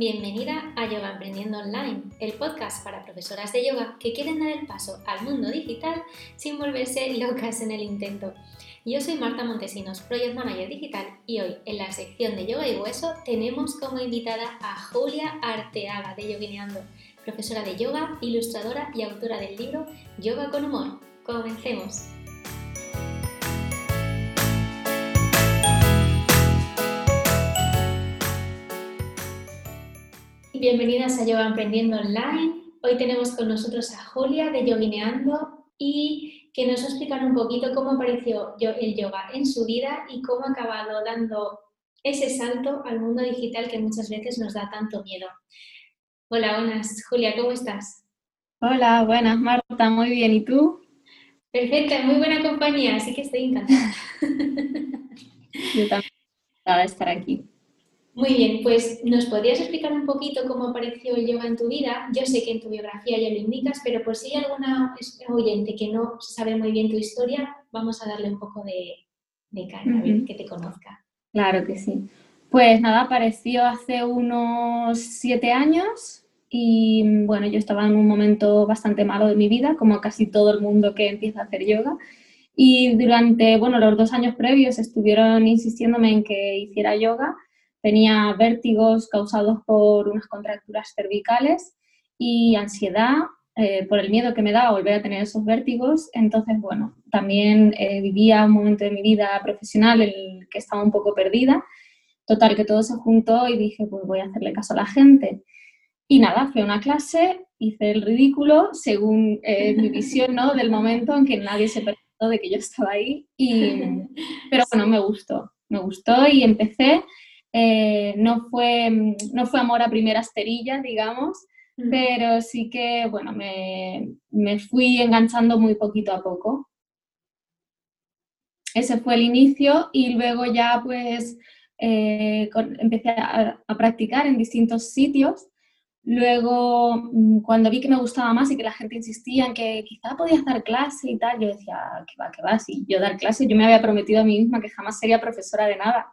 Bienvenida a Yoga Emprendiendo Online, el podcast para profesoras de yoga que quieren dar el paso al mundo digital sin volverse locas en el intento. Yo soy Marta Montesinos, Project Manager Digital, y hoy en la sección de Yoga y Hueso tenemos como invitada a Julia Arteaga de Yoguineando, profesora de yoga, ilustradora y autora del libro Yoga con Humor. Comencemos. Bienvenidas a Yoga Emprendiendo Online. Hoy tenemos con nosotros a Julia de Yoguineando y que nos va a explicar un poquito cómo apareció el yoga en su vida y cómo ha acabado dando ese salto al mundo digital que muchas veces nos da tanto miedo. Hola, buenas. Julia, ¿cómo estás? Hola, buenas, Marta. Muy bien. ¿Y tú? Perfecta, muy buena compañía, así que estoy encantada. Yo también encantada de estar aquí. Muy bien, pues ¿nos podrías explicar un poquito cómo apareció el yoga en tu vida? Yo sé que en tu biografía ya lo indicas, pero por si hay alguna oyente que no sabe muy bien tu historia, vamos a darle un poco de, de caña, que te conozca. Claro que sí. Pues nada, apareció hace unos siete años y bueno, yo estaba en un momento bastante malo de mi vida, como casi todo el mundo que empieza a hacer yoga. Y durante, bueno, los dos años previos estuvieron insistiéndome en que hiciera yoga Tenía vértigos causados por unas contracturas cervicales y ansiedad eh, por el miedo que me daba volver a tener esos vértigos. Entonces, bueno, también eh, vivía un momento de mi vida profesional en el que estaba un poco perdida. Total, que todo se juntó y dije, pues voy a hacerle caso a la gente. Y nada, fui a una clase, hice el ridículo según eh, mi visión ¿no? del momento, aunque nadie se percató de que yo estaba ahí. Y, pero bueno, me gustó, me gustó y empecé eh, no, fue, no fue amor a primera esterilla, digamos, pero sí que, bueno, me, me, fui enganchando muy poquito a poco. Ese fue el inicio y luego ya pues eh, empecé a, a, practicar en distintos sitios. Luego, mm, cuando vi que me gustaba más y que la gente insistía en que quizá podía dar clase y tal, yo decía, ¿qué va, qué va? Si yo dar clase, yo me había prometido a mí misma que jamás sería profesora de nada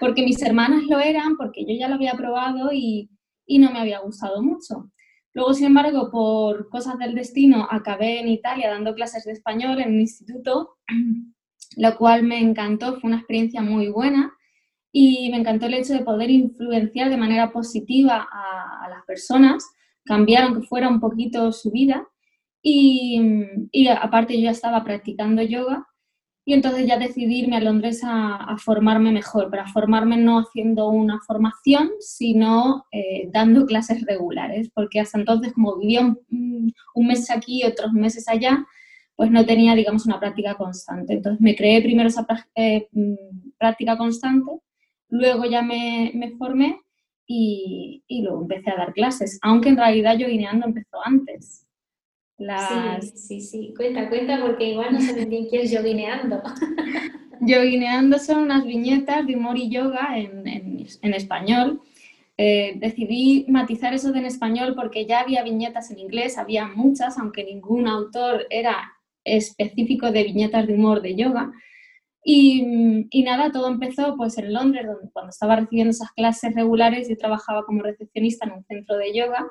porque mis hermanas lo eran, porque yo ya lo había probado y, y no me había gustado mucho. Luego, sin embargo, por cosas del destino, acabé en Italia dando clases de español en un instituto, lo cual me encantó, fue una experiencia muy buena y me encantó el hecho de poder influenciar de manera positiva a, las personas, cambiar aunque fuera un poquito su vida. Y, y, aparte yo ya estaba practicando yoga y entonces ya decidí irme a Londres a, formarme mejor, pero a formarme no haciendo una formación, sino eh, dando clases regulares, porque hasta entonces como vivía un, mes aquí y otros meses allá, pues no tenía, digamos, una práctica constante. Entonces me creé primero esa eh, práctica constante, luego ya me, me formé y, y, luego empecé a dar clases, aunque en realidad yo guineando empezó antes. Sí, sí, sí. Cuenta, cuenta, porque igual no saben bien qué es yoguineando. yoguineando son unas viñetas de humor y yoga en, en, español. Eh, decidí matizar eso de en español porque ya había viñetas en inglés, había muchas, aunque ningún autor era específico de viñetas de humor de yoga. Y, y, nada, todo empezó pues en Londres, donde cuando estaba recibiendo esas clases regulares yo trabajaba como recepcionista en un centro de yoga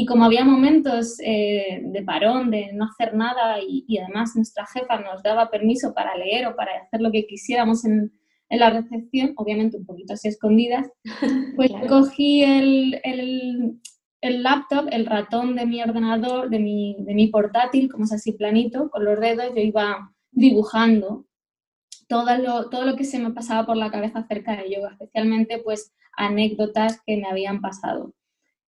y como había momentos eh, de parón, de no hacer nada y, además nuestra jefa nos daba permiso para leer o para hacer lo que quisiéramos en, en la recepción, obviamente un poquito así escondidas, pues cogí el, el, el, laptop, el ratón de mi ordenador, de mi, de mi portátil, como es así planito, con los dedos, yo iba dibujando todo lo, todo lo que se me pasaba por la cabeza acerca de yoga, especialmente pues anécdotas que me habían pasado.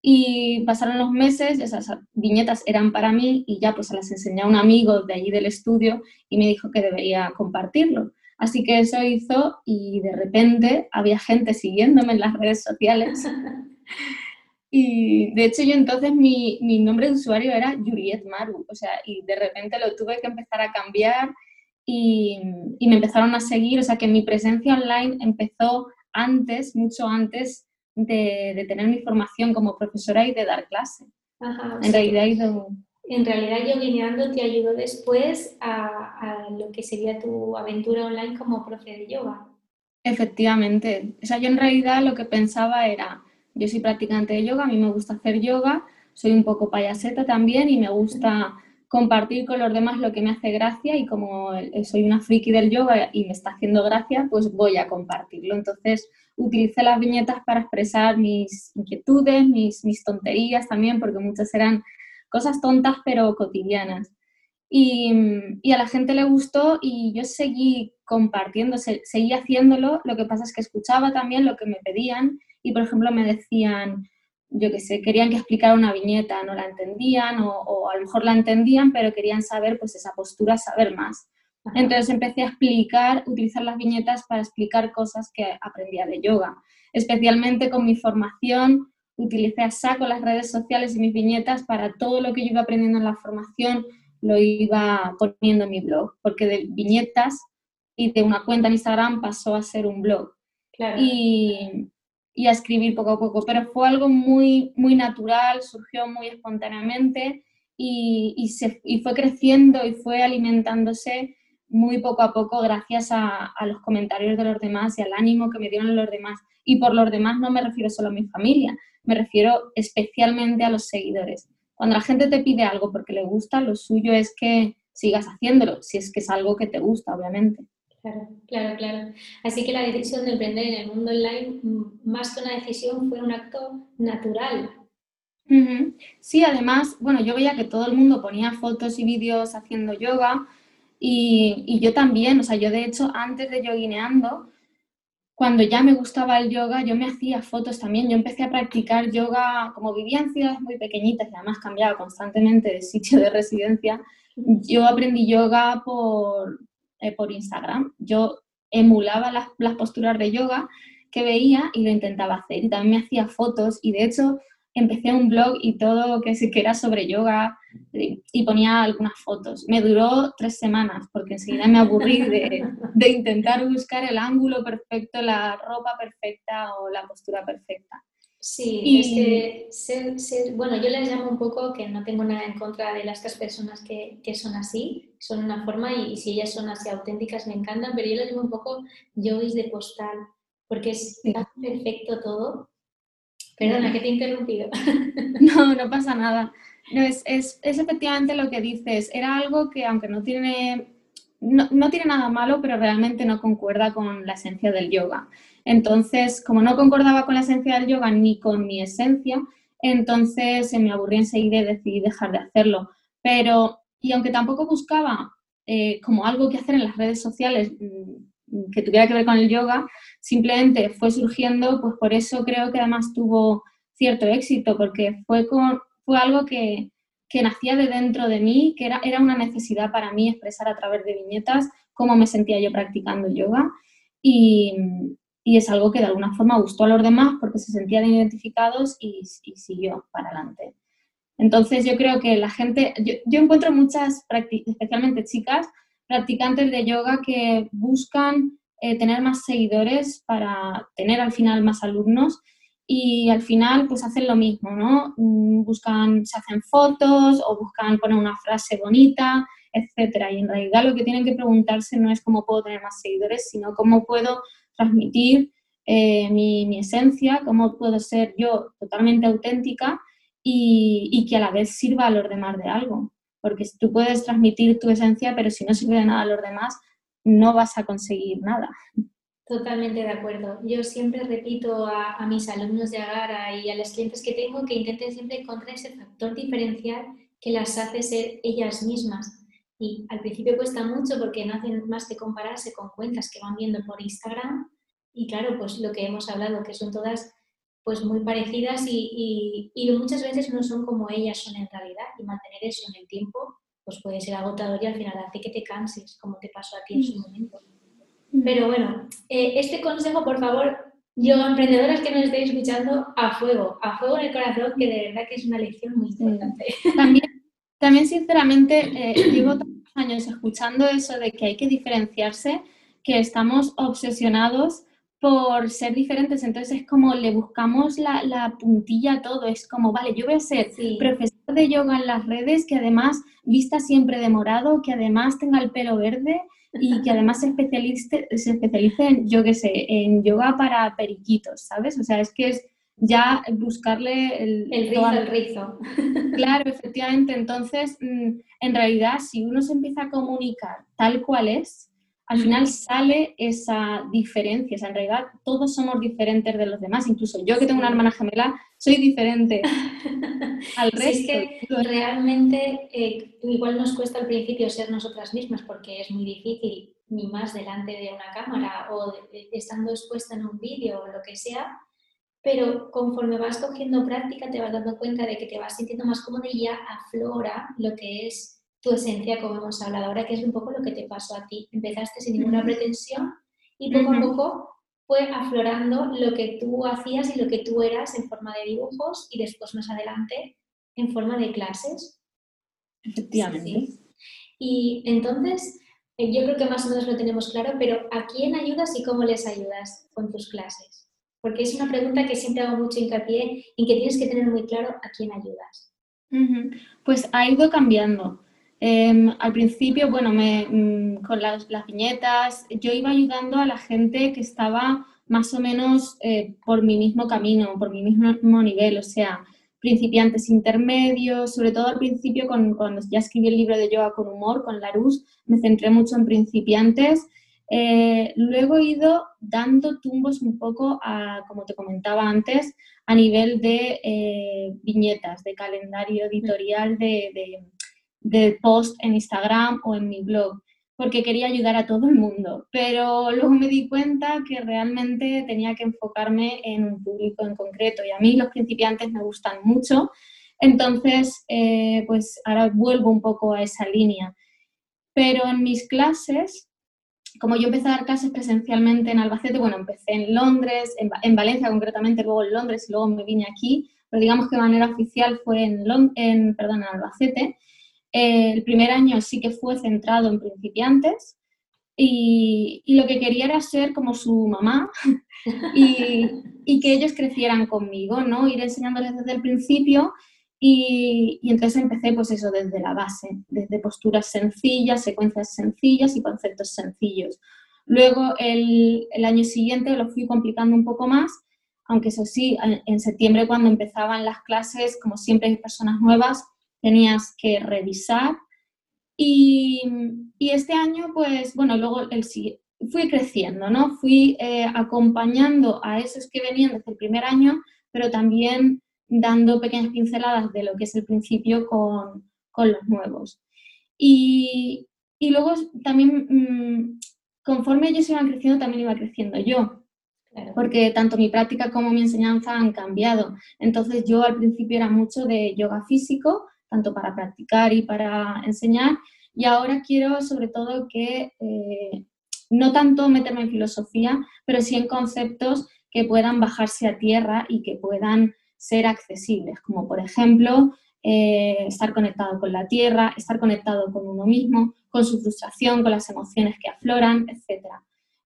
Y pasaron los meses, esas viñetas eran para mí y ya pues se las enseñé a un amigo de allí del estudio y me dijo que debería compartirlo. Así que eso hizo y de repente había gente siguiéndome en las redes sociales. Y de hecho yo entonces mi, mi nombre de usuario era Juliet Maru, o sea, y de repente lo tuve que empezar a cambiar y, y me empezaron a seguir, o sea que mi presencia online empezó antes, mucho antes de, tener mi formación como profesora y de dar clase. en, realidad, en realidad yo guineando te ayudó después a, lo que sería tu aventura online como profe de yoga. Efectivamente. O sea, yo en realidad lo que pensaba era, Yo soy practicante de yoga, a mí me gusta hacer yoga, soy un poco payaseta también y me gusta compartir con los demás lo que me hace gracia y como soy una friki del yoga y me está haciendo gracia, pues voy a compartirlo. Entonces utilicé las viñetas para expresar mis inquietudes, mis, mis tonterías también, porque muchas eran cosas tontas pero cotidianas. Y, y, a la gente le gustó y yo seguí compartiendo, seguí haciéndolo. Lo que pasa es que escuchaba también lo que me pedían y, por ejemplo, me decían, yo qué sé, querían que explicara una viñeta, no la entendían o, o, a lo mejor la entendían, pero querían saber pues esa postura, saber más. Entonces empecé a explicar, utilizar las viñetas para explicar cosas que aprendía de yoga. Especialmente con mi formación, utilicé a saco las redes sociales y mis viñetas para todo lo que yo iba aprendiendo en la formación, lo iba poniendo en mi blog, porque de viñetas y de una cuenta en Instagram pasó a ser un blog. Y, y, a escribir poco a poco, pero fue algo muy, muy natural, surgió muy espontáneamente y, y, fue creciendo y fue alimentándose muy poco a poco gracias a, a, los comentarios de los demás y al ánimo que me dieron los demás. Y por los demás no me refiero solo a mi familia, me refiero especialmente a los seguidores. Cuando la gente te pide algo porque le gusta, lo suyo es que sigas haciéndolo, si es que es algo que te gusta, obviamente. Claro, claro, claro. Así que la decisión de emprender en el mundo online, más que una decisión, fue un acto natural. Sí, además, bueno, yo veía que todo el mundo ponía fotos y vídeos haciendo yoga y, y yo también, o sea, yo de hecho antes de yoguineando, cuando ya me gustaba el yoga, yo me hacía fotos también. Yo empecé a practicar yoga, como vivía en ciudades muy pequeñitas y además cambiaba constantemente de sitio de residencia, yo aprendí yoga por, eh, por Instagram. Yo emulaba las, posturas de yoga que veía y lo intentaba hacer. Y también me hacía fotos y de hecho empecé un blog y todo que, era sobre yoga y ponía algunas fotos. Me duró tres semanas porque enseguida me aburrí de, intentar buscar el ángulo perfecto, la ropa perfecta o la postura perfecta. Sí, y... es que ser, bueno, yo les llamo un poco que no tengo nada en contra de las personas que, que son así, son una forma y, y, si ellas son así auténticas me encantan, pero yo les llamo un poco yogis de postal, porque es tan perfecto todo Perdona, que te he interrumpido. No, no pasa nada. No, es, es, es, efectivamente lo que dices. Era algo que, aunque no tiene, no, no, tiene nada malo, pero realmente no concuerda con la esencia del yoga. Entonces, como no concordaba con la esencia del yoga ni con mi esencia, entonces se me aburrió enseguida y decidí dejar de hacerlo. Pero, y aunque tampoco buscaba eh, como algo que hacer en las redes sociales mm, que tuviera que ver con el yoga, simplemente fue surgiendo, pues por eso creo que además tuvo cierto éxito, porque fue, fue algo que, que nacía de dentro de mí, que era, era una necesidad para mí expresar a través de viñetas cómo me sentía yo practicando yoga y, y es algo que de alguna forma gustó a los demás porque se sentían identificados y, siguió para adelante. Entonces yo creo que la gente, yo, yo encuentro muchas, especialmente chicas, practicantes de yoga que buscan eh, tener más seguidores para tener al final más alumnos y al final pues hacen lo mismo, ¿no? Mm, buscan, se hacen fotos o buscan poner una frase bonita, etcétera. Y en realidad lo que tienen que preguntarse no es cómo puedo tener más seguidores, sino cómo puedo transmitir eh, mi, esencia, cómo puedo ser yo totalmente auténtica y, y, que a la vez sirva a los demás de algo. Porque tú puedes transmitir tu esencia, pero si no sirve de nada a los demás, no vas a conseguir nada. Totalmente de acuerdo. Yo siempre repito a, a, mis alumnos de Agara y a los clientes que tengo que intenten siempre encontrar ese factor diferencial que las hace ser ellas mismas. Y al principio cuesta mucho porque no hacen más que compararse con cuentas que van viendo por Instagram. Y claro, pues lo que hemos hablado, que son todas pues muy parecidas y, y, y muchas veces no son como ellas son en realidad. Y mantener eso en el tiempo pues puede ser agotador y al final hace que te canses, como te pasó a ti en su mm. momento. Mm. Pero bueno, eh, este consejo, por favor, yo, emprendedoras que nos estéis escuchando, a fuego, a fuego en el corazón, que de verdad que es una lección muy importante. También, también sinceramente, eh, llevo tantos años escuchando eso de que hay que diferenciarse, que estamos obsesionados por ser diferentes, entonces es como le buscamos la, la, puntilla a todo, es como, vale, yo voy a ser sí. profesor de yoga en las redes, que además vista siempre de morado, que además tenga el pelo verde y que además se especialice, se especialice en, yo qué sé, en yoga para periquitos, ¿sabes? O sea, es que es, ya buscarle el, el rizo, el rizo. Claro, efectivamente. Entonces, mm, en realidad, si uno se empieza a comunicar tal cual es, al final sale esa diferencia. en realidad, todos somos diferentes de los demás. Incluso yo que tengo una hermana gemela, soy diferente al resto. es que realmente eh, igual nos cuesta al principio ser nosotras mismas porque es muy difícil ni más delante de una cámara o estando expuesta en un vídeo o lo que sea, pero conforme vas cogiendo práctica te vas dando cuenta de que te vas sintiendo más cómoda y ya aflora lo que es tu esencia, como hemos hablado ahora, que es un poco lo que te pasó a ti. Empezaste sin ninguna pretensión y poco a poco fue aflorando lo que tú hacías y lo que tú eras en forma de dibujos y después más adelante en forma de clases. Efectivamente. Y entonces, eh, yo creo que más o menos lo tenemos claro, pero ¿a quién ayudas y cómo les ayudas con tus clases? Porque es una pregunta que siempre hago mucho hincapié en que tienes que tener muy claro a quién ayudas. Pues ha ido cambiando. Em, al principio, bueno, me, mm, con las, viñetas, yo iba ayudando a la gente que estaba más o menos eh, por mi mismo camino, por mi mismo nivel, o sea, principiantes intermedios, sobre todo al principio cuando ya escribí el libro de yoga con humor, con Larus, me centré mucho en principiantes. Eh, luego he ido dando tumbos un poco a, como te comentaba antes, a nivel de eh, viñetas, de calendario editorial, de, de post en Instagram o en mi blog porque quería ayudar a todo el mundo, pero luego me di cuenta que realmente tenía que enfocarme en un público en concreto y a mí los principiantes me gustan mucho, entonces eh, pues ahora vuelvo un poco a esa línea. Pero en mis clases, como yo empecé a dar clases presencialmente en Albacete, bueno, empecé en Londres, en, Valencia concretamente, luego en Londres y luego me vine aquí, pero digamos que de manera oficial fue en, en, perdón, en Albacete, el primer año sí que fue centrado en principiantes y, lo que quería era ser como su mamá y, que ellos crecieran conmigo, ¿no? Ir enseñándoles desde el principio y, entonces empecé pues eso desde la base, desde posturas sencillas, secuencias sencillas y conceptos sencillos. Luego el, año siguiente lo fui complicando un poco más, aunque eso sí, en septiembre cuando empezaban las clases, como siempre hay personas nuevas, tenías que revisar. Y, este año, pues, bueno, luego el, fui creciendo, ¿no? Fui eh, acompañando a esos que venían desde el primer año, pero también dando pequeñas pinceladas de lo que es el principio con, los nuevos. Y, luego también, mm, conforme ellos iban creciendo, también iba creciendo yo, porque tanto mi práctica como mi enseñanza han cambiado. Entonces yo al principio era mucho de yoga físico, tanto para practicar y para enseñar. Y ahora quiero sobre todo que eh, no tanto meterme en filosofía, pero sí en conceptos que puedan bajarse a tierra y que puedan ser accesibles, como por ejemplo eh, estar conectado con la tierra, estar conectado con uno mismo, con su frustración, con las emociones que afloran, etc.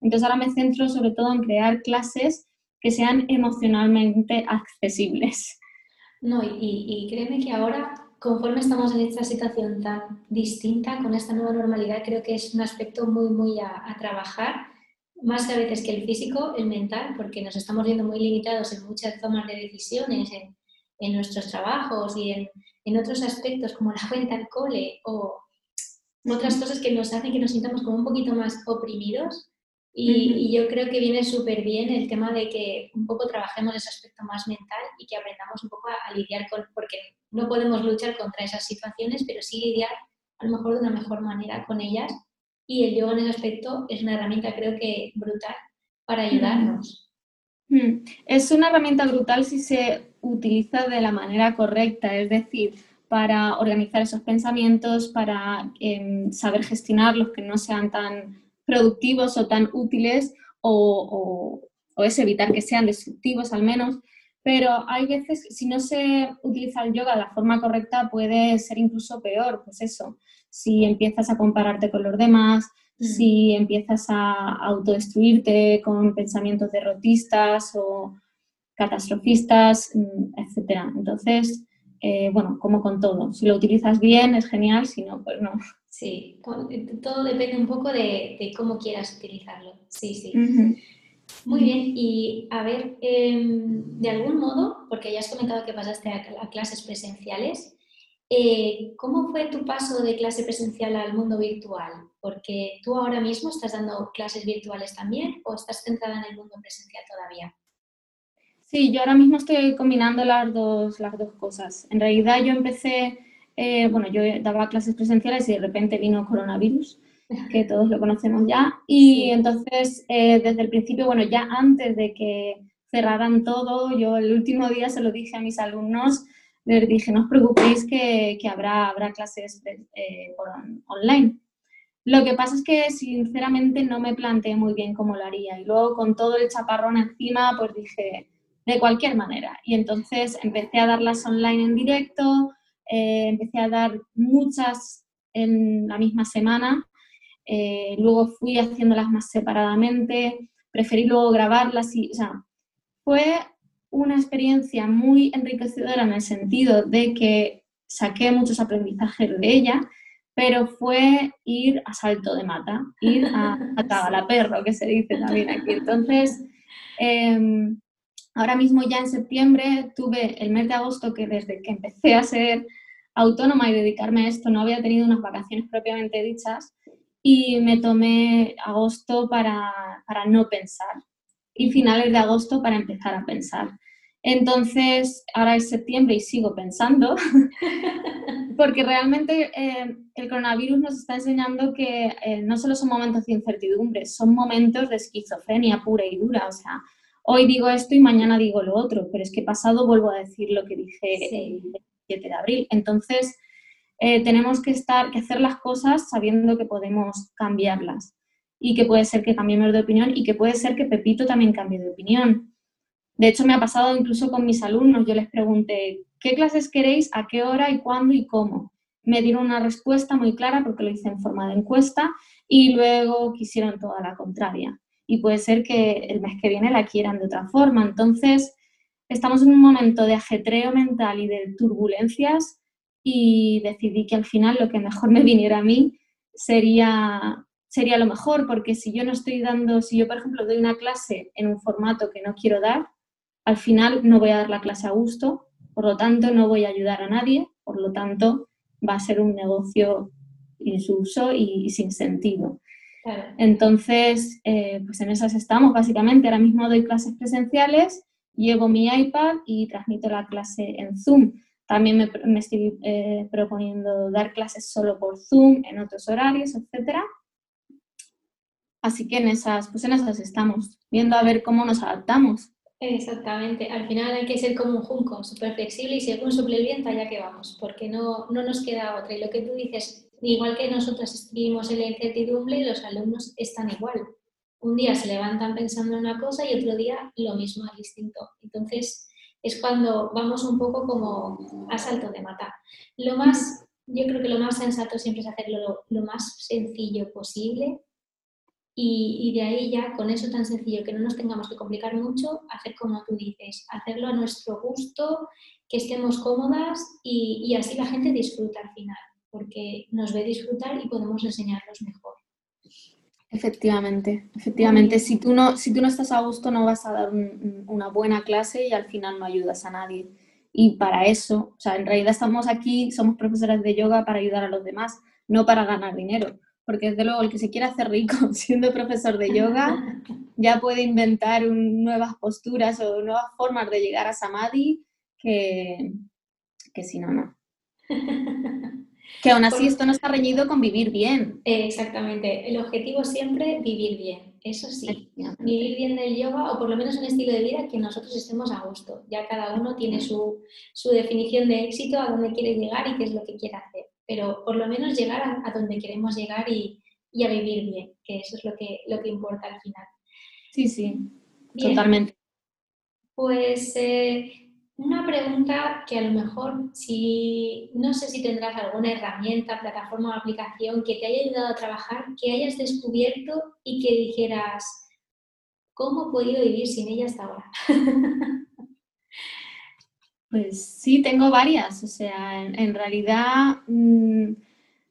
Entonces ahora me centro sobre todo en crear clases que sean emocionalmente accesibles. No, y, y créeme que ahora conforme estamos en esta situación tan distinta, con esta nueva normalidad, creo que es un aspecto muy, muy a, trabajar, más a veces que el físico, el mental, porque nos estamos viendo muy limitados en muchas tomas de decisiones, en, nuestros trabajos y en, en, otros aspectos como la cuenta al cole o otras cosas que nos hacen que nos sintamos como un poquito más oprimidos. Y, yo creo que viene súper bien el tema de que un poco trabajemos ese aspecto más mental y que aprendamos un poco a, lidiar con, porque no podemos luchar contra esas situaciones, pero sí lidiar a lo mejor de una mejor manera con ellas. Y el yoga en ese aspecto es una herramienta creo que brutal para ayudarnos. Es una herramienta brutal si se utiliza de la manera correcta, es decir, para organizar esos pensamientos, para em, saber gestionarlos, que no sean tan productivos o tan útiles o, es evitar que sean destructivos al menos, pero hay veces, si no se utiliza el yoga de la forma correcta, puede ser incluso peor, pues eso, si empiezas a compararte con los demás, mm. si empiezas a autodestruirte con pensamientos derrotistas o catastrofistas, mm, etc. Entonces, eh, bueno, como con todo, si lo utilizas bien es genial, si no, pues no. Sí, todo depende un poco de, cómo quieras utilizarlo. Sí, sí. Muy bien, y a ver, em, de algún modo, porque ya has comentado que pasaste a, clases presenciales, eh, ¿cómo fue tu paso de clase presencial al mundo virtual? Porque tú ahora mismo estás dando clases virtuales también o estás centrada en el mundo presencial todavía. Sí, yo ahora mismo estoy combinando las dos, las dos cosas. En realidad yo empecé, eh, bueno, yo daba clases presenciales y de repente vino coronavirus que todos lo conocemos ya. Y entonces, eh, desde el principio, bueno, ya antes de que cerraran todo, yo el último día se lo dije a mis alumnos, les dije, no os preocupéis que, que habrá, habrá clases eh, online. Lo que pasa es que sinceramente no me planteé muy bien cómo lo haría. Y luego con todo el chaparrón encima pues dije de cualquier manera y entonces empecé a darlas online en directo, eh, empecé a dar muchas en la misma semana. Eh, luego fui haciéndolas más separadamente, preferí luego grabarlas y, o fue una experiencia muy enriquecedora en el sentido de que saqué muchos aprendizajes de ella, pero fue ir a salto de mata, ir a, a la perro, que se dice también aquí. Entonces, em, ahora mismo ya en septiembre tuve el mes de agosto que desde que empecé a ser autónoma y dedicarme a esto no había tenido unas vacaciones propiamente dichas y me tomé agosto para, no pensar y finales de agosto para empezar a pensar. Entonces, ahora es septiembre y sigo pensando, porque realmente eh, el coronavirus nos está enseñando que eh, no solo son momentos de incertidumbre, son momentos de esquizofrenia pura y dura. O sea, hoy digo esto y mañana digo lo otro, pero es que pasado vuelvo a decir lo que dije el 7 de abril. Entonces, eh, tenemos que estar, que hacer las cosas sabiendo que podemos cambiarlas y que puede ser que cambiemos de opinión y que puede ser que Pepito también cambie de opinión. De hecho, me ha pasado incluso con mis alumnos. Yo les pregunté, ¿qué clases queréis? ¿A qué hora? ¿Y cuándo? ¿Y cómo? Me dieron una respuesta muy clara porque lo hice en forma de encuesta y luego quisieron toda la contraria. Y puede ser que el mes que viene la quieran de otra forma. Entonces, estamos en un momento de ajetreo mental y de turbulencias y decidí que al final lo que mejor me viniera a mí sería, sería lo mejor, porque si yo no estoy dando, si yo por ejemplo doy una clase en un formato que no quiero dar, al final no voy a dar la clase a gusto, por lo tanto no voy a ayudar a nadie, por lo tanto va a ser un negocio insulso y, sin sentido. Entonces, eh, pues en esas estamos básicamente. Ahora mismo doy clases presenciales, llevo mi iPad y transmito la clase en Zoom. También me, estoy eh, proponiendo dar clases solo por Zoom en otros horarios, etc. Así que en esas, pues en esas estamos, viendo a ver cómo nos adaptamos. Exactamente, al final hay que ser como un junco, súper flexible y según suple el viento allá que vamos, porque no, no nos queda otra. Y lo que tú dices, igual que nosotros escribimos en la incertidumbre, los alumnos están igual. Un día se levantan pensando en una cosa y otro día lo mismo, distinto. Entonces, es cuando vamos un poco como a salto de mata. Lo más, yo creo que lo más sensato siempre es hacerlo lo, más sencillo posible y, de ahí ya con eso tan sencillo que no nos tengamos que complicar mucho, hacer como tú dices, hacerlo a nuestro gusto, que estemos cómodas y, así la gente disfruta al final, porque nos ve disfrutar y podemos enseñarlos mejor. Efectivamente, efectivamente. Si tú, no, si tú no estás a gusto, no vas a dar una buena clase y al final no ayudas a nadie. Y para eso, o sea, en realidad estamos aquí, somos profesoras de yoga para ayudar a los demás, no para ganar dinero. Porque desde luego el que se quiera hacer rico siendo profesor de yoga ya puede inventar nuevas posturas o nuevas formas de llegar a Samadhi que, que si no, no. Que aún así esto no está reñido con vivir bien. Exactamente. El objetivo siempre vivir bien. Eso sí. Vivir bien del yoga o por lo menos un estilo de vida que nosotros estemos a gusto. Ya cada uno tiene su, definición de éxito, a dónde quiere llegar y qué es lo que quiere hacer. Pero por lo menos llegar a, donde queremos llegar y, a vivir bien, que eso es lo que, lo que importa al final. Sí, sí. Totalmente. Pues eh, una pregunta que a lo mejor, si no sé si tendrás alguna herramienta, plataforma o aplicación que te haya ayudado a trabajar, que hayas descubierto y que dijeras, ¿cómo he podido vivir sin ella hasta ahora? Pues sí, tengo varias. O sea, en, realidad mm,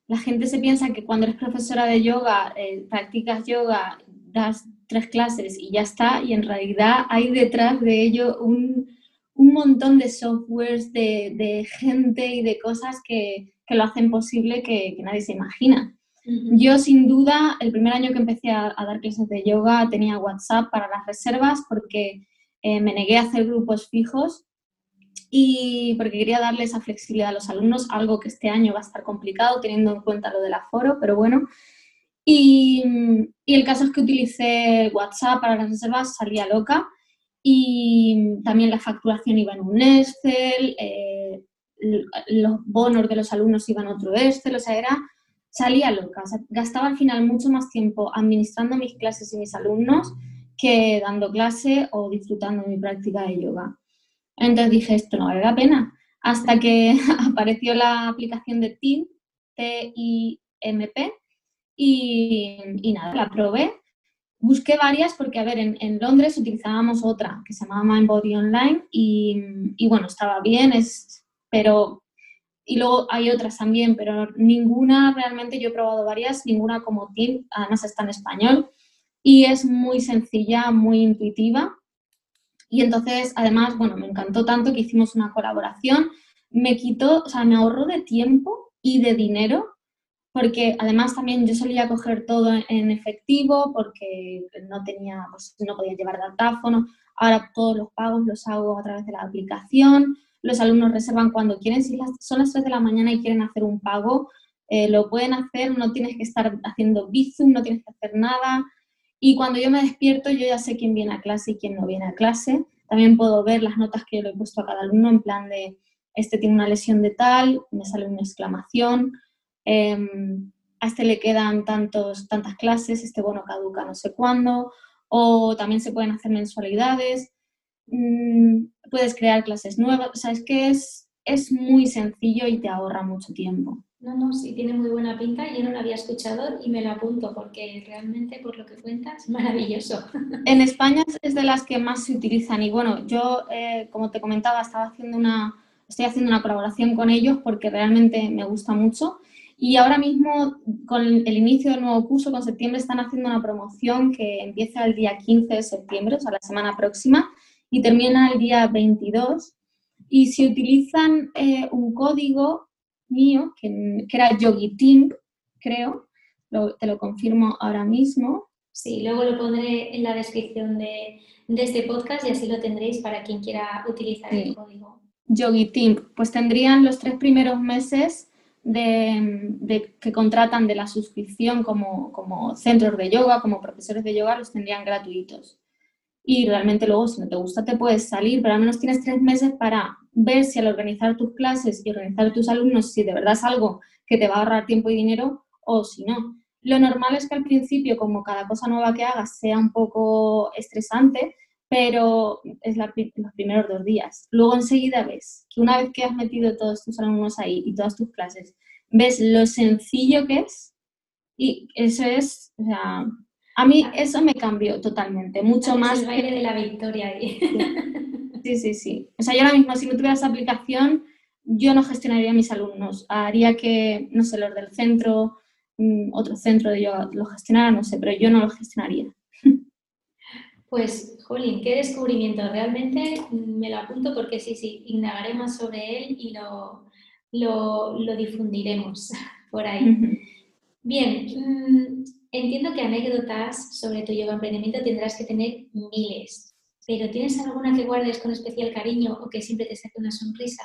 la gente se piensa que cuando eres profesora de yoga, eh, practicas yoga das tres clases y ya está, y en realidad hay detrás de ello un, montón de softwares, de, gente y de cosas que, lo hacen posible que, nadie se imagina. Yo sin duda, el primer año que empecé a, dar clases de yoga tenía WhatsApp para las reservas porque eh, me negué a hacer grupos fijos y porque quería darle esa flexibilidad a los alumnos, algo que este año va a estar complicado teniendo en cuenta lo del aforo, pero bueno. Y, el caso es que utilicé WhatsApp para las reservas, salía loca y también la facturación iba en un Excel, eh, los bonos de los alumnos iban en otro Excel, o sea, era, salía loca. gastaba al final mucho más tiempo administrando mis clases y mis alumnos que dando clase o disfrutando de mi práctica de yoga. Entonces dije, esto no vale la pena. Hasta que apareció la aplicación de TIM, T-I-M-P, y, y, nada, la probé. Busqué varias porque, a ver, en, Londres utilizábamos otra que se llamaba Mindbody Online y, y, bueno, estaba bien, es, pero... Y luego hay otras también, pero ninguna realmente, yo he probado varias, ninguna como TIM, además está en español y es muy sencilla, muy intuitiva y entonces, además, bueno, me encantó tanto que hicimos una colaboración. Me quitó, o sea, me ahorró de tiempo y de dinero, porque además también yo solía coger todo en efectivo porque no tenía, pues, no podía llevar datáfono. Ahora todos los pagos los hago a través de la aplicación. Los alumnos reservan cuando quieren. Si son las 3 de la mañana y quieren hacer un pago, eh, lo pueden hacer. No tienes que estar haciendo Bizum, no tienes que hacer nada. Y cuando yo me despierto, yo ya sé quién viene a clase y quién no viene a clase. También puedo ver las notas que yo le he puesto a cada alumno en plan de, este tiene una lesión de tal, me sale una exclamación, em, a este le quedan tantos, tantas clases, este bono caduca no sé cuándo, o también se pueden hacer mensualidades, mm, puedes crear clases nuevas, o sea, que es, es muy sencillo y te ahorra mucho tiempo. No, no, sí, tiene muy buena pinta. Yo no lo había escuchado y me lo apunto porque realmente, por lo que cuentas, maravilloso. En España es de las que más se utilizan y bueno, yo, eh, como te comentaba, estaba haciendo una, estoy haciendo una colaboración con ellos porque realmente me gusta mucho. Y ahora mismo, con el inicio del nuevo curso, con septiembre, están haciendo una promoción que empieza el día 15 de septiembre, o sea, la semana próxima, y termina el día 22. Y si utilizan eh, un código mío, que, era Yogi Team, creo, te lo confirmo ahora mismo. Sí, luego lo pondré en la descripción de, este podcast y así lo tendréis para quien quiera utilizar el código. Yogi Team, pues tendrían los tres primeros meses de, que contratan de la suscripción como, como centros de yoga, como profesores de yoga, los tendrían gratuitos y realmente luego si no te gusta te puedes salir, pero al menos tienes tres meses para ver si al organizar tus clases y organizar tus alumnos, si de verdad es algo que te va a ahorrar tiempo y dinero o si no. Lo normal es que al principio, como cada cosa nueva que hagas, sea un poco estresante, pero es los primeros dos días. Luego enseguida ves que una vez que has metido todos tus alumnos ahí y todas tus clases, ves lo sencillo que es y eso es, a mí eso me cambió totalmente, mucho más. El baile de la victoria ahí. Sí, sí, sí. O sea, yo ahora mismo, si no tuviera esa aplicación, yo no gestionaría a mis alumnos. Haría que, no sé, los del centro, mm, otro centro de yoga lo gestionara, no sé, pero yo no lo gestionaría. Pues, Jolín, qué descubrimiento. Realmente me lo apunto porque sí, sí, indagaremos sobre él y lo, lo, difundiremos por ahí. Bien, mm, Entiendo que anécdotas sobre tu yoga emprendimiento tendrás que tener miles, pero ¿tienes alguna que guardes con especial cariño o que siempre te saque una sonrisa?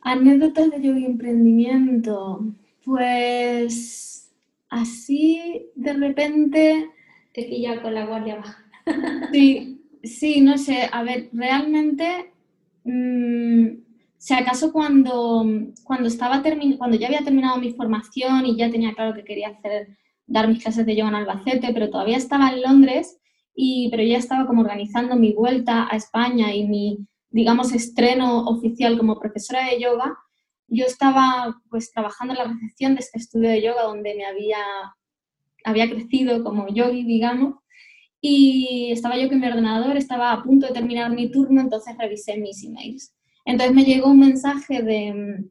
Anécdotas de yoga emprendimiento. Pues así de repente. Te pilla con la guardia baja. Sí, sí, no sé. A ver, realmente. Mm, si acaso cuando, cuando, estaba cuando ya había terminado mi formación y ya tenía claro que quería hacer, dar mis clases de yoga en Albacete, pero todavía estaba en Londres, y, pero ya estaba como organizando mi vuelta a España y mi, digamos, estreno oficial como profesora de yoga, yo estaba pues trabajando en la recepción de este estudio de yoga donde me había, había crecido como yogi, digamos, y estaba yo con mi ordenador, estaba a punto de terminar mi turno, entonces revisé mis emails entonces me llegó un mensaje de,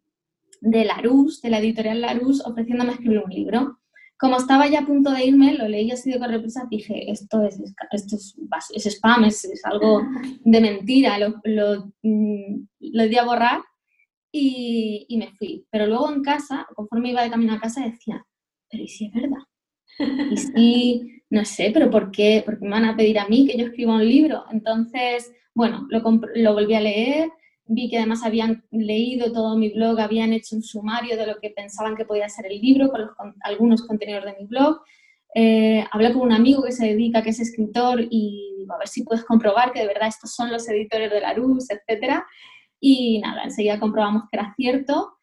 de Larousse, de la editorial Larousse, ofreciéndome escribir un libro. como estaba ya a punto de irme, lo leí así de correprisa, dije, esto es, esto es, spam, es, algo de mentira, lo, lo, mm, lo di a borrar y, y, me fui. Pero luego en casa, conforme iba de camino a casa, decía, pero ¿y si es verdad? Y si, no sé, pero ¿por qué, ¿por qué me van a pedir a mí que yo escriba un libro? Entonces, bueno, lo, lo volví a leer, vi que además habían leído todo mi blog, habían hecho un sumario de lo que pensaban que podía ser el libro con, algunos contenidos de mi blog. Eh, hablé con un amigo que se dedica, que es escritor, y digo, a ver si puedes comprobar que de verdad estos son los editores de la luz, etc. Y nada, enseguida comprobamos que era cierto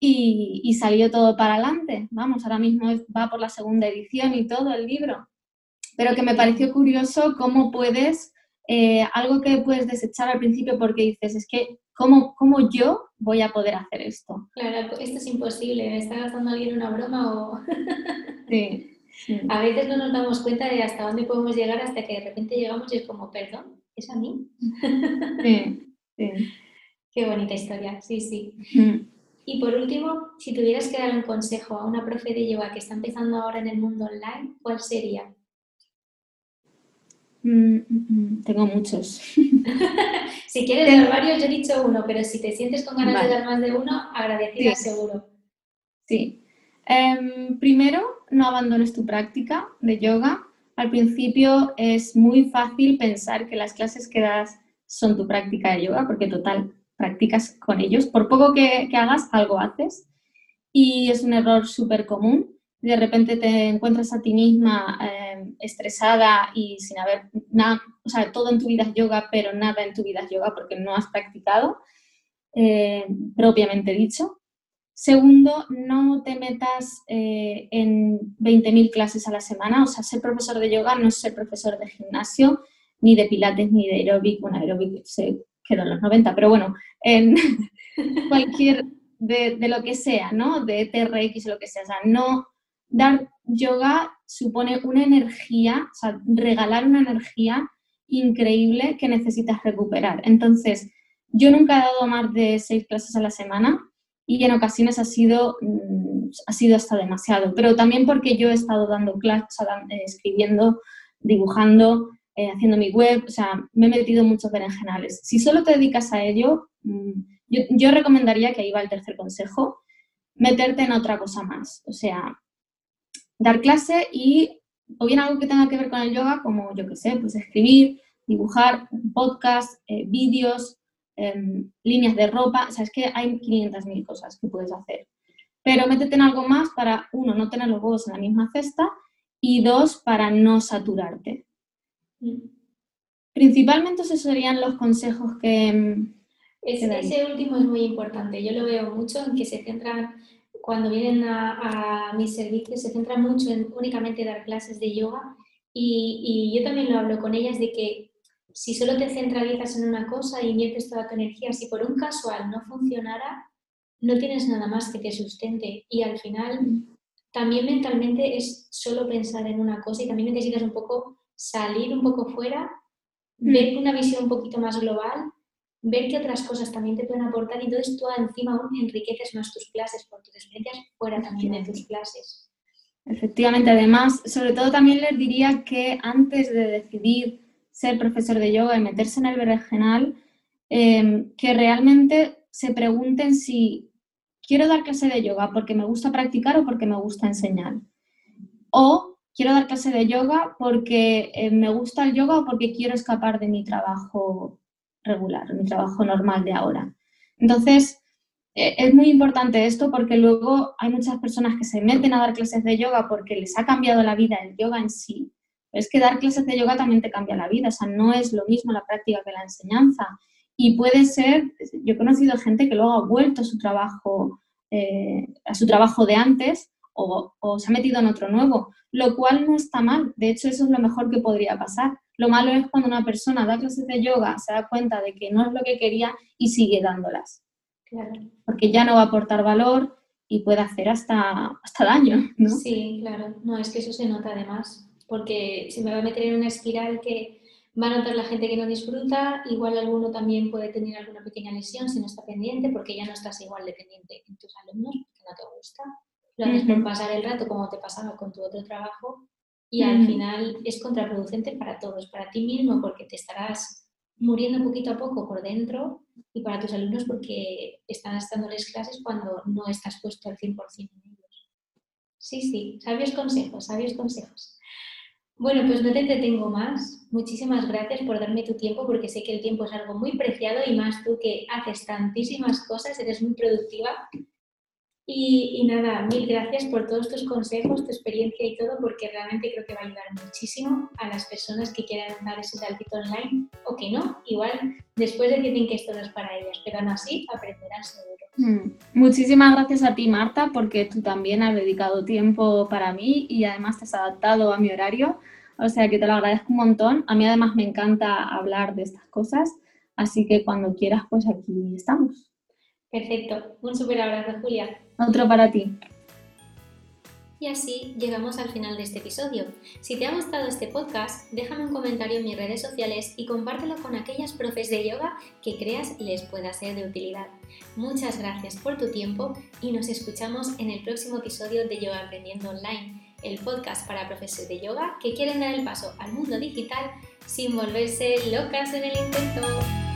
y, y salió todo para adelante. Vamos, ahora mismo va por la segunda edición y todo el libro. Pero que me pareció curioso cómo puedes eh, algo que puedes desechar al principio porque dices, es que, ¿cómo, ¿cómo, yo voy a poder hacer esto? Claro, esto es imposible, ¿me está gastando alguien una broma o...? sí, A veces no nos damos cuenta de hasta dónde podemos llegar hasta que de repente llegamos y es como, perdón, ¿es a mí? sí, sí. Qué bonita historia, sí, sí. Y por último, si tuvieras que dar un consejo a una profe de yoga que está empezando ahora en el mundo online, ¿cuál sería? Mm, mm, mm, tengo muchos. si quieres dar varios, yo he dicho uno, pero si te sientes con ganas de dar más de uno, agradecida seguro. Sí. Em, primero, no abandones tu práctica de yoga. Al principio es muy fácil pensar que las clases que das son tu práctica de yoga, porque total, practicas con ellos. Por poco que, que hagas, algo haces. Y es un error súper común de repente te encuentras a ti misma eh, estresada y sin haber nada, o sea, todo en tu vida es yoga, pero nada en tu vida es yoga porque no has practicado, eh, propiamente dicho. Segundo, no te metas eh, en 20.000 clases a la semana, o sea, ser profesor de yoga no es ser profesor de gimnasio, ni de pilates, ni de aeróbic, bueno, aeróbic se quedó en los 90, pero bueno, en cualquier, de, de, lo que sea, ¿no? De TRX, lo que sea, o sea, no dar yoga supone una energía, o sea, regalar una energía increíble que necesitas recuperar. Entonces, yo nunca he dado más de seis clases a la semana y en ocasiones ha sido, mm, ha sido hasta demasiado, pero también porque yo he estado dando clases, eh, escribiendo, dibujando, eh, haciendo mi web, o sea, me he metido muchos berenjenales. Si solo te dedicas a ello, mm, yo, yo recomendaría, que ahí va el tercer consejo, meterte en otra cosa más. O sea, dar clase y o bien algo que tenga que ver con el yoga, como yo que sé, pues escribir, dibujar, podcast, eh, vídeos, em, líneas de ropa, o sea, es que hay 500.000 cosas que puedes hacer. Pero métete en algo más para, uno, no tener los huevos en la misma cesta y dos, para no saturarte. Principalmente esos serían los consejos que... Em, ese último es muy importante. Yo lo veo mucho en que se centran cuando vienen a, mis servicios se centran mucho en únicamente dar clases de yoga y, yo también lo hablo con ellas de que si solo te centralizas en una cosa y inviertes toda tu energía, si por un casual no funcionara, no tienes nada más que te sustente y al final también mentalmente es solo pensar en una cosa y también necesitas un poco salir un poco fuera, mm. ver una visión un poquito más global ver qué otras cosas también te pueden aportar y entonces tú encima aún enriqueces más tus clases por tus experiencias fuera también de tus clases. Efectivamente, además, sobre todo también les diría que antes de decidir ser profesor de yoga y meterse en el berenjenal, em, que realmente se pregunten si quiero dar clase de yoga porque me gusta practicar o porque me gusta enseñar. O quiero dar clase de yoga porque eh, me gusta el yoga o porque quiero escapar de mi trabajo regular, mi trabajo normal de ahora. Entonces, eh, es muy importante esto porque luego hay muchas personas que se meten a dar clases de yoga porque les ha cambiado la vida el yoga en sí. Es que dar clases de yoga también te cambia la vida, o sea, no es lo mismo la práctica que la enseñanza. Y puede ser, yo he conocido gente que luego ha vuelto a su trabajo, eh, a su trabajo de antes o, o se ha metido en otro nuevo, lo cual no está mal. De hecho, eso es lo mejor que podría pasar lo malo es cuando una persona da clases de yoga, se da cuenta de que no es lo que quería y sigue dándolas. Porque ya no va a aportar valor y puede hacer hasta, hasta daño, ¿no? Sí, claro. No, es que eso se nota además. Porque se me va a meter en una espiral que va a notar la gente que no disfruta, igual alguno también puede tener alguna pequeña lesión si no está pendiente, porque ya no estás igual dependiente en tus alumnos, porque no te gusta. lo haces por pasar el rato como te pasaba con tu otro trabajo y al final es contraproducente para todos, para ti mismo porque te estarás muriendo poquito a poco por dentro y para tus alumnos porque estás dándoles clases cuando no estás puesto al 100% en ellos. Sí, sí, sabios consejos, sabios consejos. Bueno, pues no te entretengo más. Muchísimas gracias por darme tu tiempo porque sé que el tiempo es algo muy preciado y más tú que haces tantísimas cosas, eres muy productiva y, nada, mil gracias por todos tus consejos, tu experiencia y todo, porque realmente creo que va a ayudar muchísimo a las personas que quieran dar ese saltito online o que no. Igual después deciden que esto no es para ellas, pero aún así aprenderán seguro. Mm. Muchísimas gracias a ti, Marta, porque tú también has dedicado tiempo para mí y además te has adaptado a mi horario. O sea que te lo agradezco un montón. A mí además me encanta hablar de estas cosas, así que cuando quieras, pues aquí estamos. Perfecto. Un súper abrazo, Julia. Otro para ti. Y así llegamos al final de este episodio. Si te ha gustado este podcast, déjame un comentario en mis redes sociales y compártelo con aquellas profes de yoga que creas les pueda ser de utilidad. Muchas gracias por tu tiempo y nos escuchamos en el próximo episodio de Yoga Aprendiendo Online, el podcast para profesores de yoga que quieren dar el paso al mundo digital sin volverse locas en el intento.